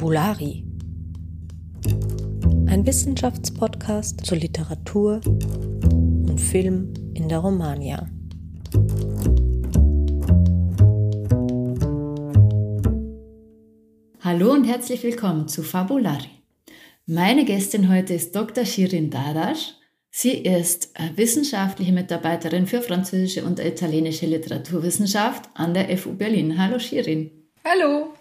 Fabulari. Ein Wissenschaftspodcast zur Literatur und Film in der Romania. Hallo und herzlich willkommen zu Fabulari. Meine Gästin heute ist Dr. Shirin Darasch. Sie ist äh, wissenschaftliche Mitarbeiterin für französische und italienische Literaturwissenschaft an der FU Berlin. Hallo Shirin. Hallo.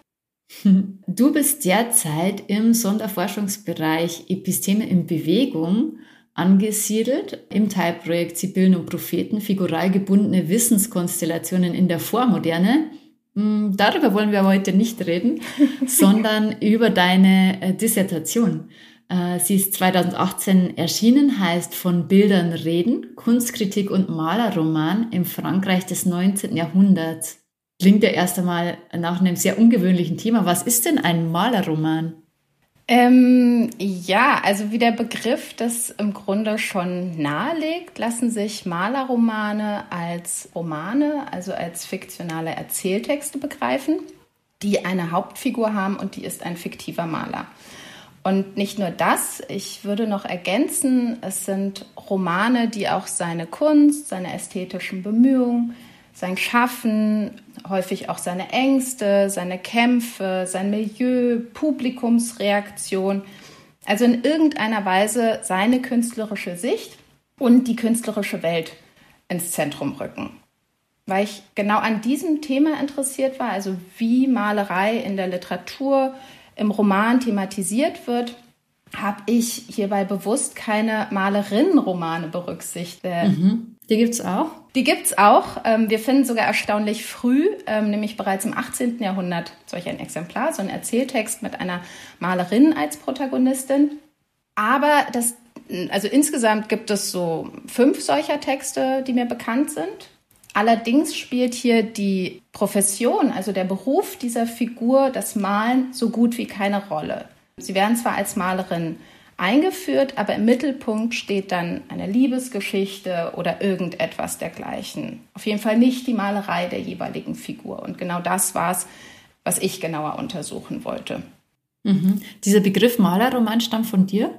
Du bist derzeit im Sonderforschungsbereich Episteme in Bewegung angesiedelt im Teilprojekt Sibyllen und Propheten, figural gebundene Wissenskonstellationen in der Vormoderne. Hm, darüber wollen wir heute nicht reden, sondern über deine äh, Dissertation. Äh, sie ist 2018 erschienen, heißt Von Bildern reden, Kunstkritik und Malerroman im Frankreich des 19. Jahrhunderts. Klingt ja erst einmal nach einem sehr ungewöhnlichen Thema. Was ist denn ein Malerroman? Ähm, ja, also wie der Begriff das im Grunde schon nahelegt, lassen sich Malerromane als Romane, also als fiktionale Erzähltexte begreifen, die eine Hauptfigur haben und die ist ein fiktiver Maler. Und nicht nur das, ich würde noch ergänzen, es sind Romane, die auch seine Kunst, seine ästhetischen Bemühungen, sein Schaffen, häufig auch seine Ängste, seine Kämpfe, sein Milieu, Publikumsreaktion, also in irgendeiner Weise seine künstlerische Sicht und die künstlerische Welt ins Zentrum rücken. Weil ich genau an diesem Thema interessiert war, also wie Malerei in der Literatur, im Roman thematisiert wird, habe ich hierbei bewusst keine Malerinnenromane berücksichtigt. Mhm. Die gibt es auch? Die gibt es auch. Ähm, wir finden sogar erstaunlich früh, ähm, nämlich bereits im 18. Jahrhundert, solch ein Exemplar, so ein Erzähltext mit einer Malerin als Protagonistin. Aber das, also insgesamt gibt es so fünf solcher Texte, die mir bekannt sind. Allerdings spielt hier die Profession, also der Beruf dieser Figur, das Malen, so gut wie keine Rolle. Sie werden zwar als Malerin eingeführt, aber im Mittelpunkt steht dann eine Liebesgeschichte oder irgendetwas dergleichen. Auf jeden Fall nicht die Malerei der jeweiligen Figur. Und genau das war es, was ich genauer untersuchen wollte. Mhm. Dieser Begriff Malerroman stammt von dir?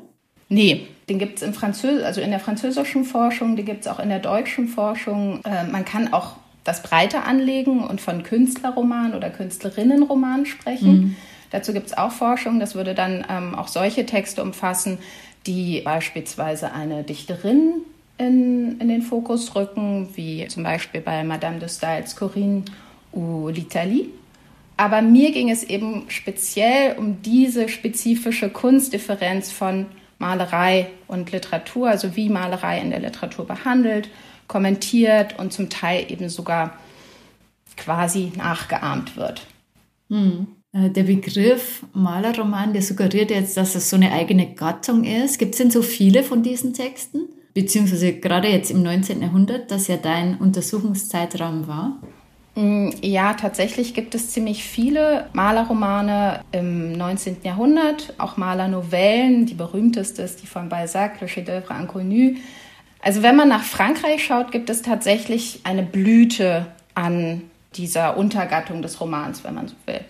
Nee, den gibt es in Französ also in der französischen Forschung, den gibt es auch in der deutschen Forschung. Äh, man kann auch das breiter anlegen und von Künstlerroman oder Künstlerinnenroman sprechen. Mhm. Dazu gibt es auch Forschung. Das würde dann ähm, auch solche Texte umfassen, die beispielsweise eine Dichterin in, in den Fokus rücken, wie zum Beispiel bei Madame de Staëls Corinne ou l'Italie. Aber mir ging es eben speziell um diese spezifische Kunstdifferenz von Malerei und Literatur, also wie Malerei in der Literatur behandelt, kommentiert und zum Teil eben sogar quasi nachgeahmt wird. Hm. Äh, der Begriff Malerroman, der suggeriert jetzt, dass es so eine eigene Gattung ist. Gibt es denn so viele von diesen Texten? Beziehungsweise gerade jetzt im 19. Jahrhundert, das ja dein Untersuchungszeitraum war? Mm, ja, tatsächlich gibt es ziemlich viele Malerromane im 19. Jahrhundert, auch Malernovellen. Die berühmteste ist die von Balzac, Le Chef-d'œuvre inconnu. Also wenn man nach Frankreich schaut, gibt es tatsächlich eine Blüte an dieser Untergattung des Romans, wenn man so will.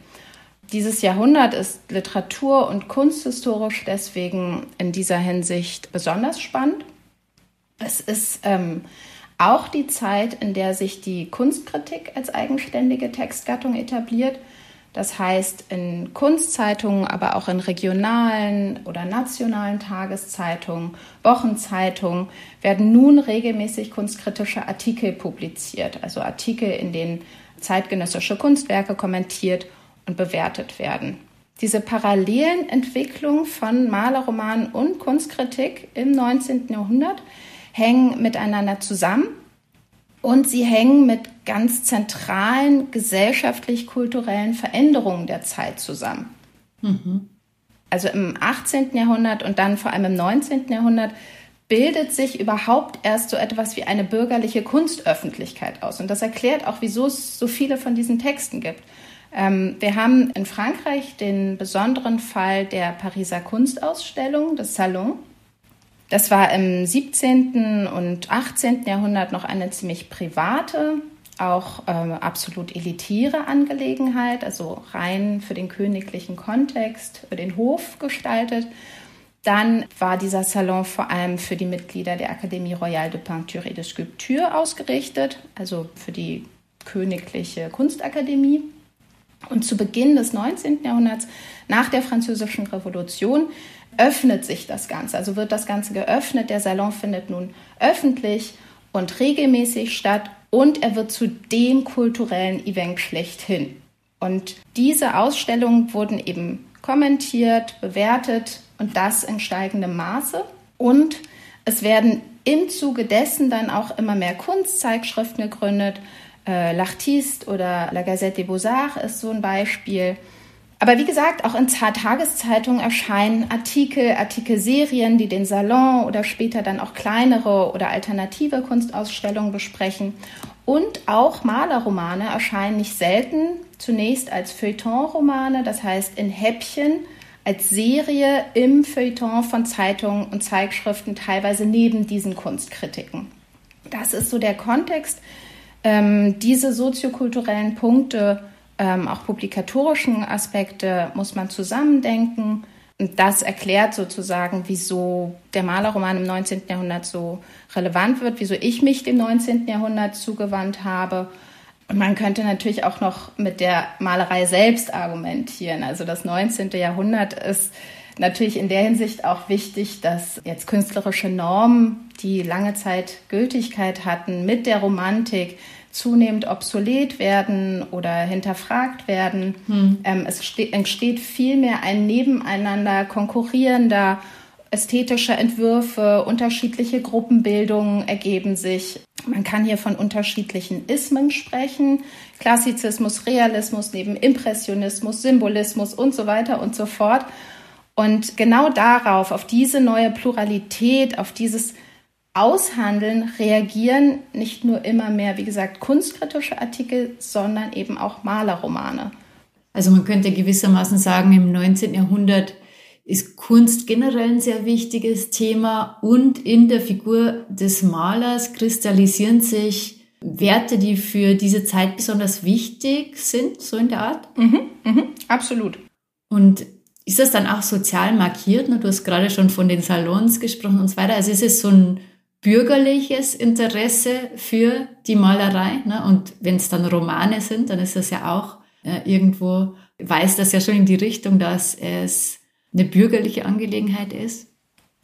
Dieses Jahrhundert ist literatur- und kunsthistorisch deswegen in dieser Hinsicht besonders spannend. Es ist ähm, auch die Zeit, in der sich die Kunstkritik als eigenständige Textgattung etabliert. Das heißt, in Kunstzeitungen, aber auch in regionalen oder nationalen Tageszeitungen, Wochenzeitungen werden nun regelmäßig kunstkritische Artikel publiziert, also Artikel, in denen zeitgenössische Kunstwerke kommentiert und bewertet werden. Diese parallelen Entwicklungen von Malerroman und Kunstkritik im 19. Jahrhundert hängen miteinander zusammen und sie hängen mit ganz zentralen gesellschaftlich-kulturellen Veränderungen der Zeit zusammen. Mhm. Also im 18. Jahrhundert und dann vor allem im 19. Jahrhundert bildet sich überhaupt erst so etwas wie eine bürgerliche Kunstöffentlichkeit aus. Und das erklärt auch, wieso es so viele von diesen Texten gibt. Ähm, wir haben in Frankreich den besonderen Fall der Pariser Kunstausstellung, des Salon. Das war im 17. und 18. Jahrhundert noch eine ziemlich private auch ähm, absolut elitäre Angelegenheit, also rein für den königlichen Kontext, für den Hof gestaltet. Dann war dieser Salon vor allem für die Mitglieder der Akademie Royale de Peinture et de Sculpture ausgerichtet, also für die königliche Kunstakademie. Und zu Beginn des 19. Jahrhunderts, nach der Französischen Revolution, öffnet sich das Ganze. Also wird das Ganze geöffnet. Der Salon findet nun öffentlich und regelmäßig statt und er wird zu dem kulturellen Event schlechthin. Und diese Ausstellungen wurden eben kommentiert, bewertet und das in steigendem Maße. Und es werden im Zuge dessen dann auch immer mehr Kunstzeitschriften gegründet. Äh, L'Artiste oder La Gazette des Beaux-Arts ist so ein Beispiel. Aber wie gesagt, auch in Tageszeitungen erscheinen Artikel, Artikelserien, die den Salon oder später dann auch kleinere oder alternative Kunstausstellungen besprechen. Und auch Malerromane erscheinen nicht selten zunächst als Feuilleton-Romane, das heißt in Häppchen, als Serie im Feuilleton von Zeitungen und Zeitschriften, teilweise neben diesen Kunstkritiken. Das ist so der Kontext. Ähm, diese soziokulturellen Punkte ähm, auch publikatorischen Aspekte muss man zusammendenken. Und das erklärt sozusagen, wieso der Malerroman im 19. Jahrhundert so relevant wird, wieso ich mich dem 19. Jahrhundert zugewandt habe. Und man könnte natürlich auch noch mit der Malerei selbst argumentieren. Also das 19. Jahrhundert ist natürlich in der Hinsicht auch wichtig, dass jetzt künstlerische Normen, die lange Zeit Gültigkeit hatten, mit der Romantik zunehmend obsolet werden oder hinterfragt werden. Hm. Ähm, es entsteht vielmehr ein Nebeneinander konkurrierender ästhetischer Entwürfe, unterschiedliche Gruppenbildungen ergeben sich. Man kann hier von unterschiedlichen Ismen sprechen. Klassizismus, Realismus neben Impressionismus, Symbolismus und so weiter und so fort. Und genau darauf, auf diese neue Pluralität, auf dieses Aushandeln reagieren nicht nur immer mehr, wie gesagt, kunstkritische Artikel, sondern eben auch Malerromane. Also man könnte gewissermaßen sagen, im 19. Jahrhundert ist Kunst generell ein sehr wichtiges Thema und in der Figur des Malers kristallisieren sich Werte, die für diese Zeit besonders wichtig sind, so in der Art? Mhm, mhm, absolut. Und ist das dann auch sozial markiert? Du hast gerade schon von den Salons gesprochen und so weiter. Also ist es so ein bürgerliches Interesse für die Malerei. Ne? Und wenn es dann Romane sind, dann ist das ja auch äh, irgendwo, weist das ja schon in die Richtung, dass es eine bürgerliche Angelegenheit ist.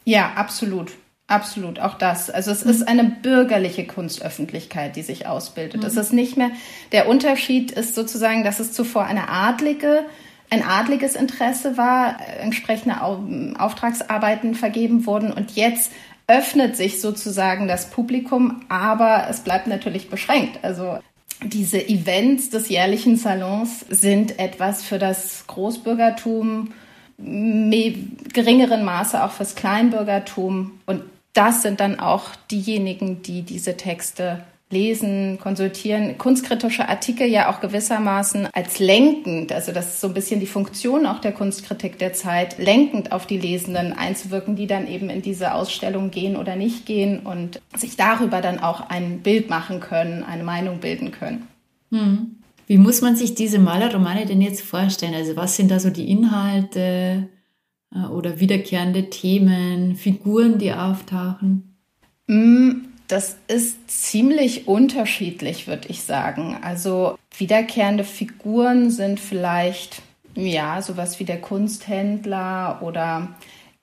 Ja, absolut. Absolut, auch das. Also es mhm. ist eine bürgerliche Kunstöffentlichkeit, die sich ausbildet. Mhm. Es ist nicht mehr, der Unterschied ist sozusagen, dass es zuvor eine adlige, ein adliges Interesse war, entsprechende Auftragsarbeiten vergeben wurden und jetzt öffnet sich sozusagen das Publikum, aber es bleibt natürlich beschränkt. Also diese Events des jährlichen Salons sind etwas für das Großbürgertum, geringeren Maße auch fürs Kleinbürgertum. Und das sind dann auch diejenigen, die diese Texte lesen, konsultieren, kunstkritische Artikel ja auch gewissermaßen als lenkend, also das ist so ein bisschen die Funktion auch der Kunstkritik der Zeit, lenkend auf die Lesenden einzuwirken, die dann eben in diese Ausstellung gehen oder nicht gehen und sich darüber dann auch ein Bild machen können, eine Meinung bilden können. Hm. Wie muss man sich diese Malerromane denn jetzt vorstellen? Also was sind da so die Inhalte äh, oder wiederkehrende Themen, Figuren, die auftauchen? Hm, das ist ziemlich unterschiedlich, würde ich sagen. Also wiederkehrende Figuren sind vielleicht, ja, sowas wie der Kunsthändler oder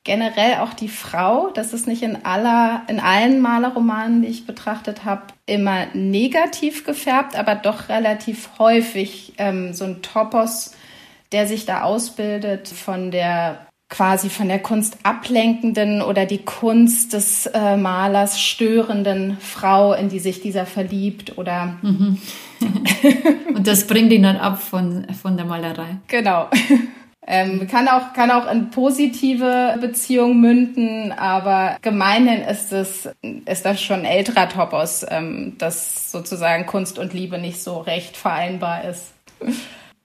generell auch die Frau. Das ist nicht in aller, in allen Malerromanen, die ich betrachtet habe, immer negativ gefärbt, aber doch relativ häufig ähm, so ein Topos, der sich da ausbildet von der quasi von der Kunst ablenkenden oder die Kunst des äh, Malers störenden Frau, in die sich dieser verliebt oder. Mhm. Und das bringt ihn dann ab von, von der Malerei. Genau. Ähm, kann, auch, kann auch in positive Beziehungen münden, aber gemeinhin ist es, ist das schon älterer Topos, ähm, dass sozusagen Kunst und Liebe nicht so recht vereinbar ist.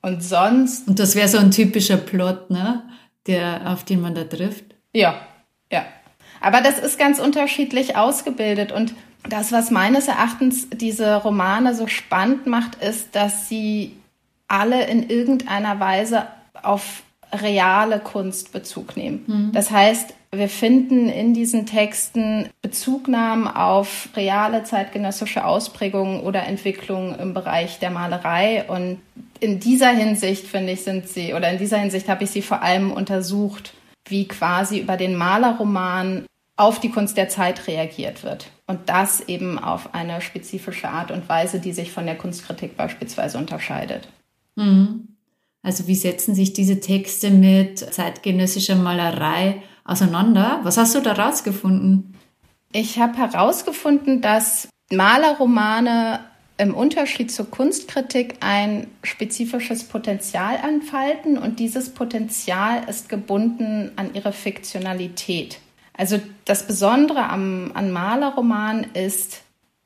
Und sonst. Und das wäre so ein typischer Plot, ne? Der, auf den man da trifft? Ja, ja. Aber das ist ganz unterschiedlich ausgebildet und das, was meines Erachtens diese Romane so spannend macht, ist, dass sie alle in irgendeiner Weise auf reale Kunst Bezug nehmen. Mhm. Das heißt, wir finden in diesen Texten Bezugnahmen auf reale zeitgenössische Ausprägungen oder Entwicklungen im Bereich der Malerei. Und in dieser Hinsicht, finde ich, sind sie, oder in dieser Hinsicht habe ich sie vor allem untersucht, wie quasi über den Malerroman auf die Kunst der Zeit reagiert wird. Und das eben auf eine spezifische Art und Weise, die sich von der Kunstkritik beispielsweise unterscheidet. Mhm. Also wie setzen sich diese Texte mit zeitgenössischer Malerei auseinander? Was hast du da rausgefunden? Ich habe herausgefunden, dass Malerromane im Unterschied zur Kunstkritik ein spezifisches Potenzial entfalten und dieses Potenzial ist gebunden an ihre Fiktionalität. Also das Besondere am, an Malerromanen ist,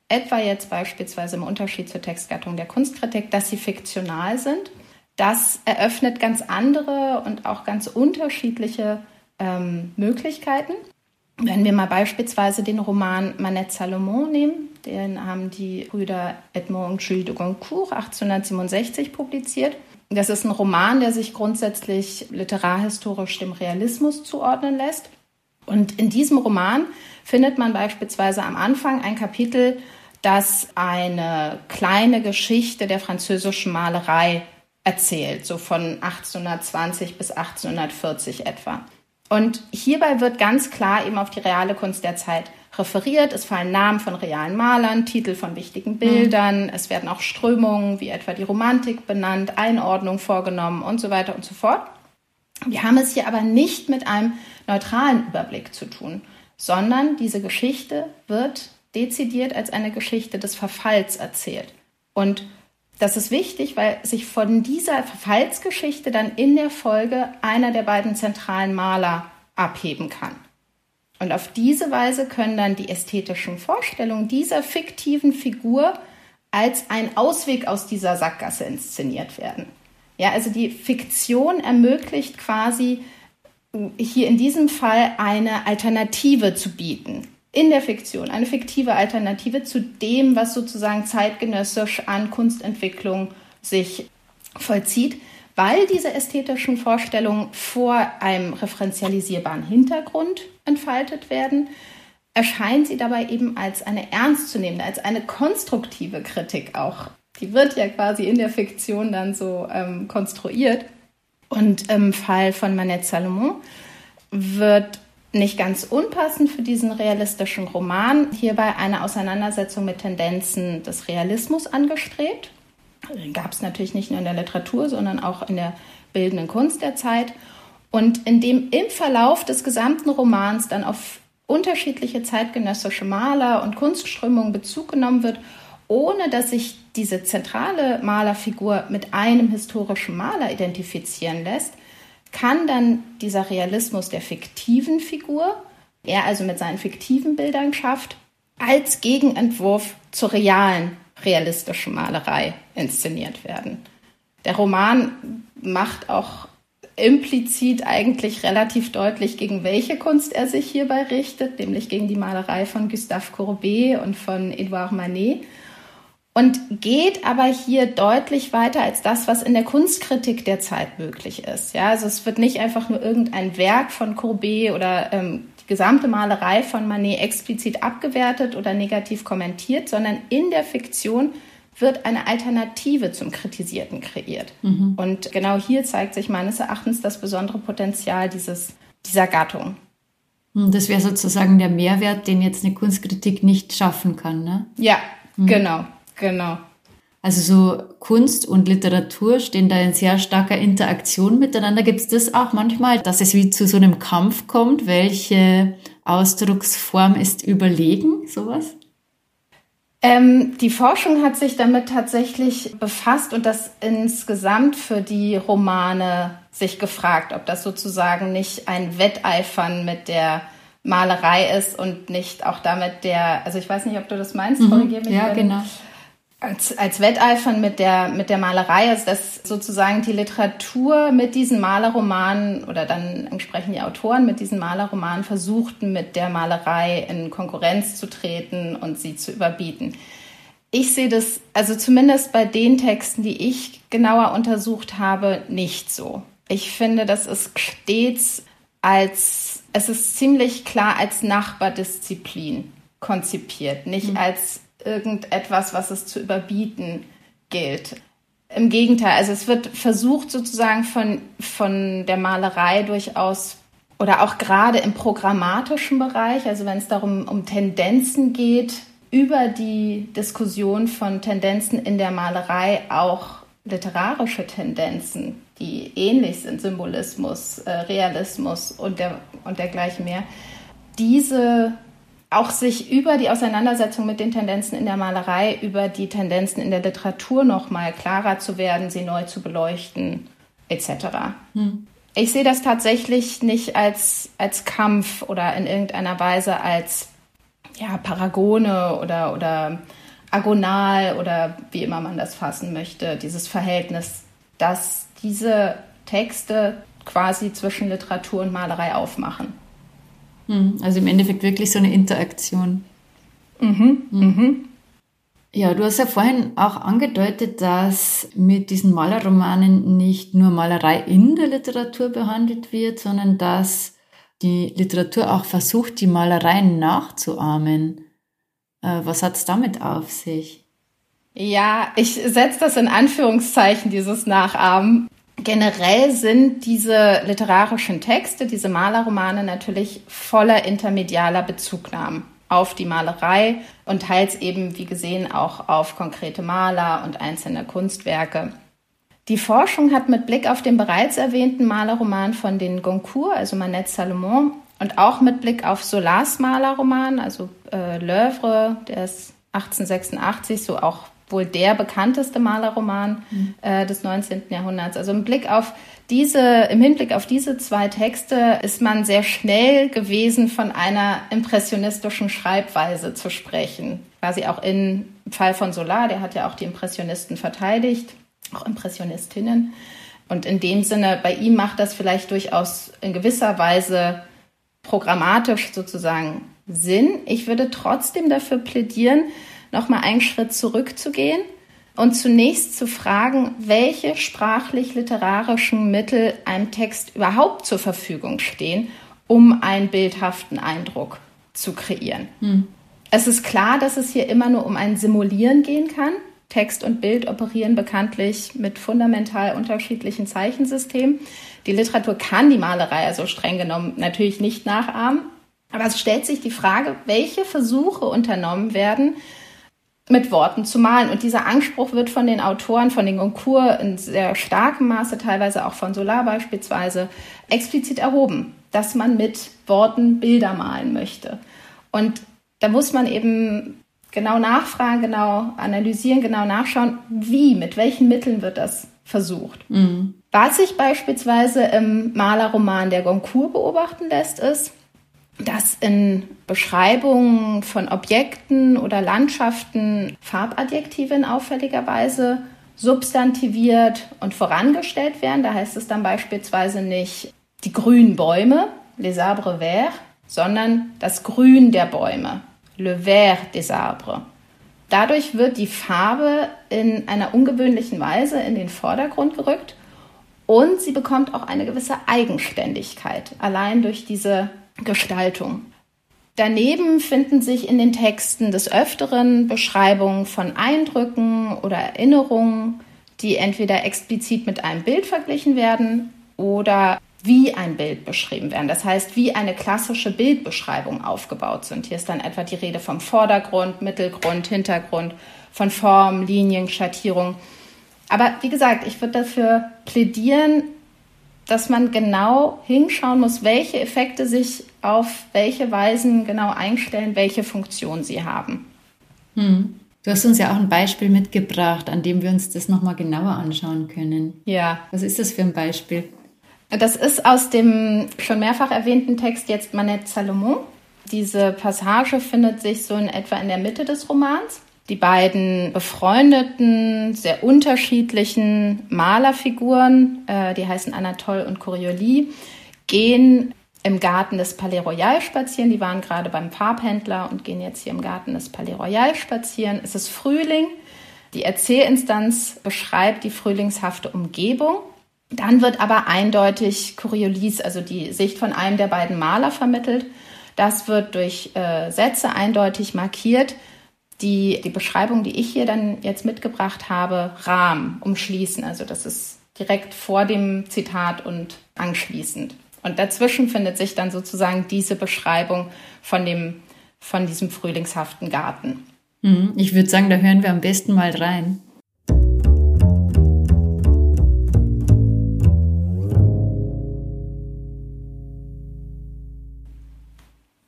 etwa jetzt beispielsweise im Unterschied zur Textgattung der Kunstkritik, dass sie fiktional sind. Das eröffnet ganz andere und auch ganz unterschiedliche ähm, Möglichkeiten. Wenn wir mal beispielsweise den Roman Manette Salomon nehmen, den haben die Brüder Edmond und Jules de Goncourt 1867 publiziert. Das ist ein Roman, der sich grundsätzlich literarhistorisch dem Realismus zuordnen lässt. Und in diesem Roman findet man beispielsweise am Anfang ein Kapitel, das eine kleine Geschichte der französischen Malerei erzählt, so von 1820 bis 1840 etwa. Und hierbei wird ganz klar eben auf die reale Kunst der Zeit referiert. Es fallen Namen von realen Malern, Titel von wichtigen Bildern. Mhm. Es werden auch Strömungen wie etwa die Romantik benannt, Einordnung vorgenommen und so weiter und so fort. Wir haben es hier aber nicht mit einem neutralen Überblick zu tun, sondern diese Geschichte wird dezidiert als eine Geschichte des Verfalls erzählt. Und das ist wichtig, weil sich von dieser Verfallsgeschichte dann in der Folge einer der beiden zentralen Maler abheben kann. Und auf diese Weise können dann die ästhetischen Vorstellungen dieser fiktiven Figur als ein Ausweg aus dieser Sackgasse inszeniert werden. Ja, also die Fiktion ermöglicht quasi hier in diesem Fall eine Alternative zu bieten in der Fiktion eine fiktive Alternative zu dem, was sozusagen zeitgenössisch an Kunstentwicklung sich vollzieht, weil diese ästhetischen Vorstellungen vor einem referenzialisierbaren Hintergrund entfaltet werden, erscheint sie dabei eben als eine ernstzunehmende, als eine konstruktive Kritik auch. Die wird ja quasi in der Fiktion dann so ähm, konstruiert. Und im Fall von Manette Salomon wird nicht ganz unpassend für diesen realistischen Roman hierbei eine Auseinandersetzung mit Tendenzen des Realismus angestrebt. Gab es natürlich nicht nur in der Literatur, sondern auch in der bildenden Kunst der Zeit. Und indem im Verlauf des gesamten Romans dann auf unterschiedliche zeitgenössische Maler und Kunstströmungen Bezug genommen wird, ohne dass sich diese zentrale Malerfigur mit einem historischen Maler identifizieren lässt, kann dann dieser Realismus der fiktiven Figur, er also mit seinen fiktiven Bildern schafft, als Gegenentwurf zur realen realistischen Malerei inszeniert werden. Der Roman macht auch implizit eigentlich relativ deutlich, gegen welche Kunst er sich hierbei richtet, nämlich gegen die Malerei von Gustave Courbet und von Edouard Manet und geht aber hier deutlich weiter als das, was in der Kunstkritik der Zeit möglich ist. Ja, also es wird nicht einfach nur irgendein Werk von Courbet oder ähm, die gesamte Malerei von Manet explizit abgewertet oder negativ kommentiert, sondern in der Fiktion wird eine Alternative zum Kritisierten kreiert. Mhm. Und genau hier zeigt sich meines Erachtens das besondere Potenzial dieses, dieser Gattung. Hm, das wäre sozusagen der Mehrwert, den jetzt eine Kunstkritik nicht schaffen kann, ne? Ja, mhm. genau. Genau. Also so Kunst und Literatur stehen da in sehr starker Interaktion miteinander. Gibt es das auch manchmal, dass es wie zu so einem Kampf kommt? Welche Ausdrucksform ist überlegen, sowas? Ähm, die Forschung hat sich damit tatsächlich befasst und das insgesamt für die Romane sich gefragt, ob das sozusagen nicht ein Wetteifern mit der Malerei ist und nicht auch damit der, also ich weiß nicht, ob du das meinst, mhm. korrigiere mich. Ja, genau als, als Wetteifern mit der, mit der Malerei, also dass sozusagen die Literatur mit diesen Malerromanen oder dann entsprechend die Autoren mit diesen Malerromanen versuchten, mit der Malerei in Konkurrenz zu treten und sie zu überbieten. Ich sehe das, also zumindest bei den Texten, die ich genauer untersucht habe, nicht so. Ich finde, das ist stets als, es ist ziemlich klar als Nachbardisziplin konzipiert, nicht mhm. als irgendetwas, was es zu überbieten gilt. Im Gegenteil, also es wird versucht sozusagen von, von der Malerei durchaus oder auch gerade im programmatischen Bereich, also wenn es darum um Tendenzen geht, über die Diskussion von Tendenzen in der Malerei auch literarische Tendenzen, die ähnlich sind, Symbolismus, äh, Realismus und, der, und dergleichen mehr, diese auch sich über die Auseinandersetzung mit den Tendenzen in der Malerei, über die Tendenzen in der Literatur noch mal klarer zu werden, sie neu zu beleuchten, etc. Hm. Ich sehe das tatsächlich nicht als, als Kampf oder in irgendeiner Weise als ja, Paragone oder, oder agonal oder wie immer man das fassen möchte, dieses Verhältnis, dass diese Texte quasi zwischen Literatur und Malerei aufmachen. Hm, also im Endeffekt wirklich so eine Interaktion. Mhm, mhm. Mhm. Ja, du hast ja vorhin auch angedeutet, dass mit diesen Malerromanen nicht nur Malerei in der Literatur behandelt wird, sondern dass die Literatur auch versucht, die Malereien nachzuahmen. Äh, was hat es damit auf sich? Ja, ich setze das in Anführungszeichen, dieses Nachahmen, Generell sind diese literarischen Texte, diese Malerromane natürlich voller intermedialer Bezugnahmen auf die Malerei und teils eben, wie gesehen, auch auf konkrete Maler und einzelne Kunstwerke. Die Forschung hat mit Blick auf den bereits erwähnten Malerroman von den Goncourt, also Manette Salomon, und auch mit Blick auf Solars Malerroman, also äh, L'Oeuvre, der ist 1886, so auch wohl der bekannteste Malerroman mhm. äh, des 19. Jahrhunderts. Also im Blick auf diese, im Hinblick auf diese zwei Texte ist man sehr schnell gewesen, von einer impressionistischen Schreibweise zu sprechen. Quasi auch im Fall von Solar, der hat ja auch die Impressionisten verteidigt, auch Impressionistinnen. Und in dem Sinne, bei ihm macht das vielleicht durchaus in gewisser Weise programmatisch sozusagen Sinn. Ich würde trotzdem dafür plädieren, nochmal einen Schritt zurückzugehen und zunächst zu fragen, welche sprachlich-literarischen Mittel einem Text überhaupt zur Verfügung stehen, um einen bildhaften Eindruck zu kreieren. Hm. Es ist klar, dass es hier immer nur um ein Simulieren gehen kann. Text und Bild operieren bekanntlich mit fundamental unterschiedlichen Zeichensystemen. Die Literatur kann die Malerei also streng genommen natürlich nicht nachahmen. Aber es stellt sich die Frage, welche Versuche unternommen werden, mit Worten zu malen. Und dieser Anspruch wird von den Autoren, von den Goncourt in sehr starkem Maße, teilweise auch von Solar beispielsweise, explizit erhoben, dass man mit Worten Bilder malen möchte. Und da muss man eben genau nachfragen, genau analysieren, genau nachschauen, wie, mit welchen Mitteln wird das versucht. Mhm. Was sich beispielsweise im Malerroman der Goncourt beobachten lässt, ist, dass in Beschreibungen von Objekten oder Landschaften Farbadjektive in auffälliger Weise substantiviert und vorangestellt werden. Da heißt es dann beispielsweise nicht die grünen Bäume, les arbres verts, sondern das Grün der Bäume, le vert des arbres. Dadurch wird die Farbe in einer ungewöhnlichen Weise in den Vordergrund gerückt und sie bekommt auch eine gewisse Eigenständigkeit, allein durch diese Gestaltung. Daneben finden sich in den Texten des Öfteren Beschreibungen von Eindrücken oder Erinnerungen, die entweder explizit mit einem Bild verglichen werden oder wie ein Bild beschrieben werden. Das heißt, wie eine klassische Bildbeschreibung aufgebaut sind. Hier ist dann etwa die Rede vom Vordergrund, Mittelgrund, Hintergrund, von Form, Linien, Schattierung. Aber wie gesagt, ich würde dafür plädieren, dass man genau hinschauen muss, welche Effekte sich auf welche Weisen genau einstellen, welche Funktion sie haben. Hm. Du hast uns ja auch ein Beispiel mitgebracht, an dem wir uns das nochmal genauer anschauen können. Ja. Was ist das für ein Beispiel? Das ist aus dem schon mehrfach erwähnten Text jetzt Manette Salomon. Diese Passage findet sich so in etwa in der Mitte des Romans. Die beiden befreundeten, sehr unterschiedlichen Malerfiguren, äh, die heißen Anatole und Coriolis, gehen im Garten des Palais Royal spazieren. Die waren gerade beim Farbhändler und gehen jetzt hier im Garten des Palais Royal spazieren. Es ist Frühling. Die Erzählinstanz beschreibt die frühlingshafte Umgebung. Dann wird aber eindeutig Coriolis, also die Sicht von einem der beiden Maler vermittelt. Das wird durch äh, Sätze eindeutig markiert, die die Beschreibung, die ich hier dann jetzt mitgebracht habe, rahmen, umschließen. Also das ist direkt vor dem Zitat und anschließend. Und dazwischen findet sich dann sozusagen diese Beschreibung von, dem, von diesem frühlingshaften Garten. Mhm. Ich würde sagen, da hören wir am besten mal rein.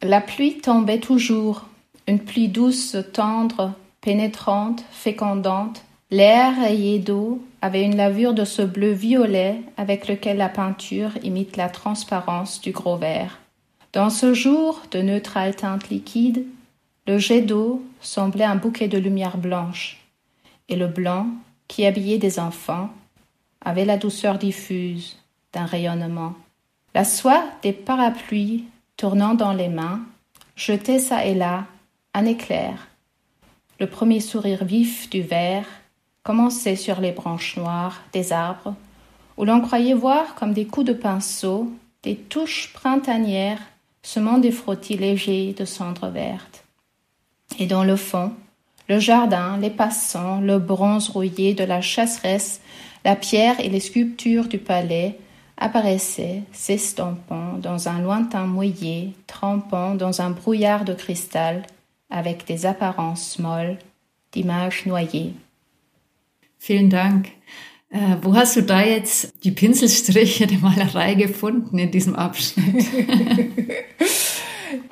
La pluie tombait toujours, une pluie douce, tendre, pénétrante, fécondante. L'air rayé d'eau avait une lavure de ce bleu violet avec lequel la peinture imite la transparence du gros verre. Dans ce jour de neutrale teinte liquide, le jet d'eau semblait un bouquet de lumière blanche, et le blanc, qui habillait des enfants, avait la douceur diffuse d'un rayonnement. La soie des parapluies tournant dans les mains, jetait çà et là un éclair. Le premier sourire vif du verre commençait sur les branches noires des arbres, où l'on croyait voir comme des coups de pinceau des touches printanières semant des frottis légers de cendres vertes. Et dans le fond, le jardin, les passants, le bronze rouillé de la chasseresse, la pierre et les sculptures du palais apparaissaient, s'estampant dans un lointain mouillé, trempant dans un brouillard de cristal, avec des apparences molles, d'images noyées. Vielen Dank. Äh, wo hast du da jetzt die Pinselstriche der Malerei gefunden in diesem Abschnitt?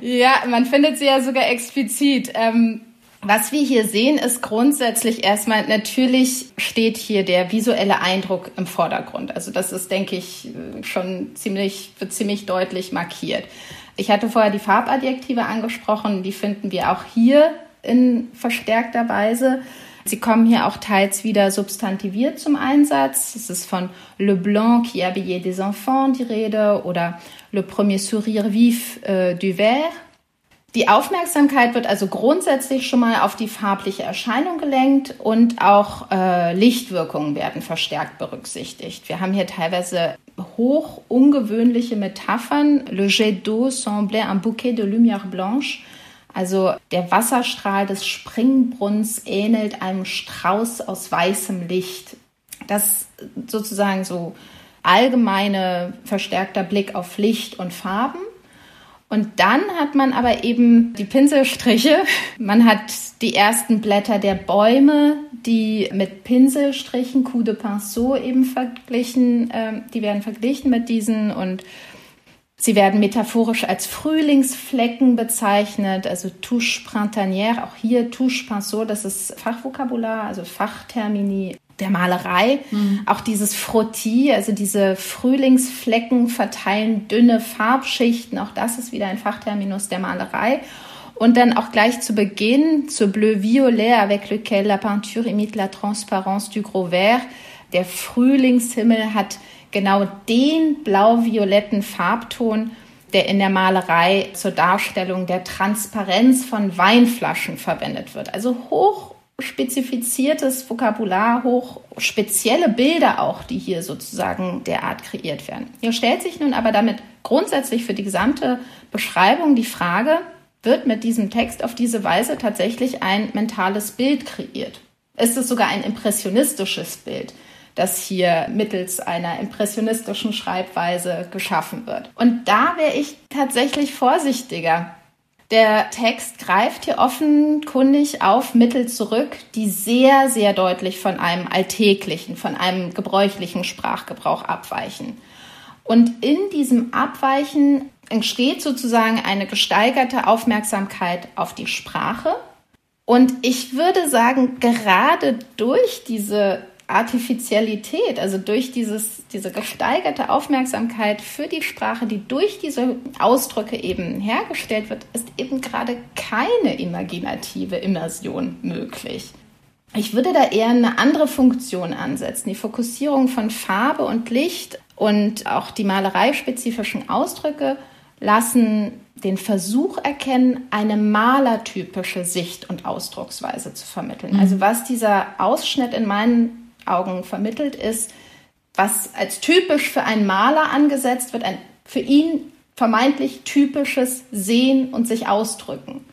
ja, man findet sie ja sogar explizit. Ähm, was wir hier sehen, ist grundsätzlich erstmal, natürlich steht hier der visuelle Eindruck im Vordergrund. Also das ist, denke ich, schon ziemlich, wird ziemlich deutlich markiert. Ich hatte vorher die Farbadjektive angesprochen, die finden wir auch hier in verstärkter Weise. Sie kommen hier auch teils wieder substantiviert zum Einsatz. Es ist von Le Blanc qui habillait des enfants die Rede oder Le premier sourire vif euh, du verre. Die Aufmerksamkeit wird also grundsätzlich schon mal auf die farbliche Erscheinung gelenkt und auch äh, Lichtwirkungen werden verstärkt berücksichtigt. Wir haben hier teilweise hoch ungewöhnliche Metaphern. Le jet d'eau semblait un bouquet de lumière blanche. Also der Wasserstrahl des Springbrunns ähnelt einem Strauß aus weißem Licht. Das sozusagen so allgemeine verstärkter Blick auf Licht und Farben. Und dann hat man aber eben die Pinselstriche. Man hat die ersten Blätter der Bäume, die mit Pinselstrichen, Coup de Pinceau eben verglichen, äh, die werden verglichen mit diesen und Sie werden metaphorisch als Frühlingsflecken bezeichnet, also touche printanière, auch hier touche pinceau, das ist Fachvokabular, also Fachtermini der Malerei. Mhm. Auch dieses Frottis, also diese Frühlingsflecken verteilen dünne Farbschichten, auch das ist wieder ein Fachterminus der Malerei. Und dann auch gleich zu Beginn, ce bleu violet avec lequel la peinture imite la transparence du gros vert. Der Frühlingshimmel hat genau den blau-violetten Farbton, der in der Malerei zur Darstellung der Transparenz von Weinflaschen verwendet wird. Also hoch spezifiziertes Vokabular, hoch spezielle Bilder auch, die hier sozusagen derart kreiert werden. Hier stellt sich nun aber damit grundsätzlich für die gesamte Beschreibung die Frage, wird mit diesem Text auf diese Weise tatsächlich ein mentales Bild kreiert? Ist es sogar ein impressionistisches Bild? das hier mittels einer impressionistischen Schreibweise geschaffen wird. Und da wäre ich tatsächlich vorsichtiger. Der Text greift hier offenkundig auf Mittel zurück, die sehr, sehr deutlich von einem alltäglichen, von einem gebräuchlichen Sprachgebrauch abweichen. Und in diesem Abweichen entsteht sozusagen eine gesteigerte Aufmerksamkeit auf die Sprache. Und ich würde sagen, gerade durch diese Artificialität, also durch dieses, diese gesteigerte Aufmerksamkeit für die Sprache, die durch diese Ausdrücke eben hergestellt wird, ist eben gerade keine imaginative Immersion möglich. Ich würde da eher eine andere Funktion ansetzen, die Fokussierung von Farbe und Licht und auch die malereispezifischen Ausdrücke lassen den Versuch erkennen, eine malertypische Sicht und Ausdrucksweise zu vermitteln. Mhm. Also was dieser Ausschnitt in meinen Augen vermittelt ist, was als typisch für einen Maler angesetzt wird, ein für ihn vermeintlich typisches Sehen und sich ausdrücken.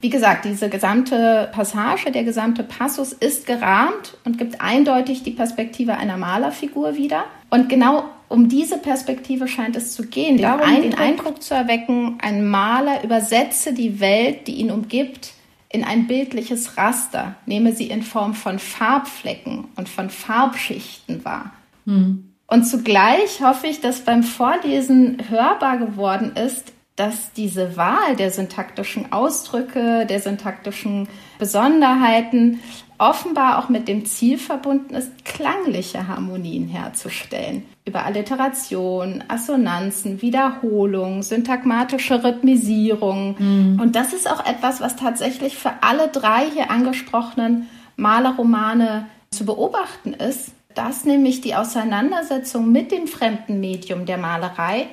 Wie gesagt, diese gesamte Passage, der gesamte Passus ist gerahmt und gibt eindeutig die Perspektive einer Malerfigur wieder. Und genau um diese Perspektive scheint es zu gehen, darum, den, Eindruck, den Eindruck zu erwecken, ein Maler übersetze die Welt, die ihn umgibt, in ein bildliches Raster, nehme sie in Form von Farbflecken und von Farbschichten wahr. Hm. Und zugleich hoffe ich, dass beim Vorlesen hörbar geworden ist, dass diese Wahl der syntaktischen Ausdrücke, der syntaktischen Besonderheiten offenbar auch mit dem Ziel verbunden ist, klangliche Harmonien herzustellen. Über Alliteration, Assonanzen, Wiederholung, syntagmatische Rhythmisierung. Mhm. Und das ist auch etwas, was tatsächlich für alle drei hier angesprochenen Malerromane zu beobachten ist, dass nämlich die Auseinandersetzung mit dem fremden Medium der Malerei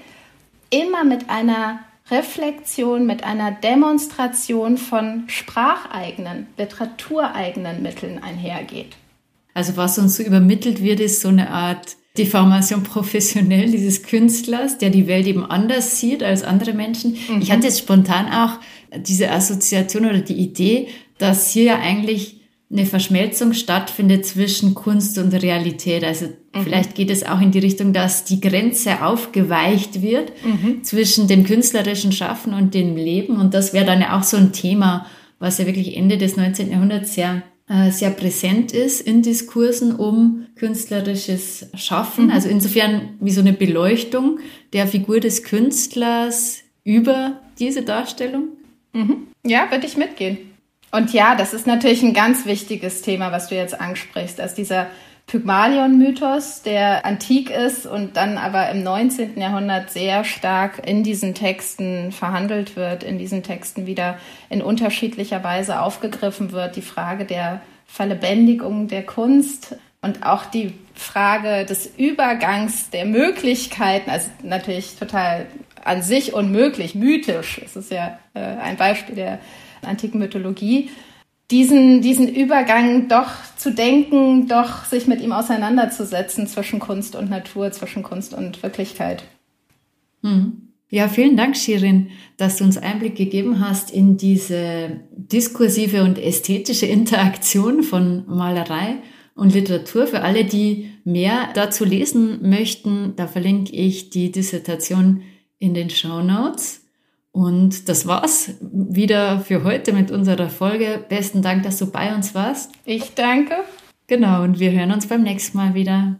immer mit einer Reflexion, mit einer Demonstration von spracheigenen, literatureigenen Mitteln einhergeht. Also was uns so übermittelt wird, ist so eine Art Deformation professionell dieses Künstlers, der die Welt eben anders sieht als andere Menschen. Mhm. Ich hatte jetzt spontan auch diese Assoziation oder die Idee, dass hier ja eigentlich eine Verschmelzung stattfindet zwischen Kunst und Realität. Also mhm. vielleicht geht es auch in die Richtung, dass die Grenze aufgeweicht wird mhm. zwischen dem künstlerischen Schaffen und dem Leben. Und das wäre dann ja auch so ein Thema, was ja wirklich Ende des 19. Jahrhunderts sehr, äh, sehr präsent ist in Diskursen um künstlerisches Schaffen. Mhm. Also insofern wie so eine Beleuchtung der Figur des Künstlers über diese Darstellung. Mhm. Ja, würde ich mitgehen. Und ja, das ist natürlich ein ganz wichtiges Thema, was du jetzt ansprichst, dass dieser Pygmalion-Mythos, der antik ist und dann aber im 19. Jahrhundert sehr stark in diesen Texten verhandelt wird, in diesen Texten wieder in unterschiedlicher Weise aufgegriffen wird. Die Frage der Verlebendigung der Kunst und auch die Frage des Übergangs der Möglichkeiten, also natürlich total an sich unmöglich, mythisch. Es ist ja äh, ein Beispiel der antiken Mythologie, diesen, diesen Übergang doch zu denken, doch sich mit ihm auseinanderzusetzen zwischen Kunst und Natur, zwischen Kunst und Wirklichkeit. Hm. Ja, vielen Dank, Shirin, dass du uns Einblick gegeben hast in diese diskursive und ästhetische Interaktion von Malerei und Literatur. Für alle, die mehr dazu lesen möchten, da verlinke ich die Dissertation in den Show Notes. Und das war's wieder für heute mit unserer Folge. Besten Dank, dass du bei uns warst. Ich danke. Genau, und wir hören uns beim nächsten Mal wieder.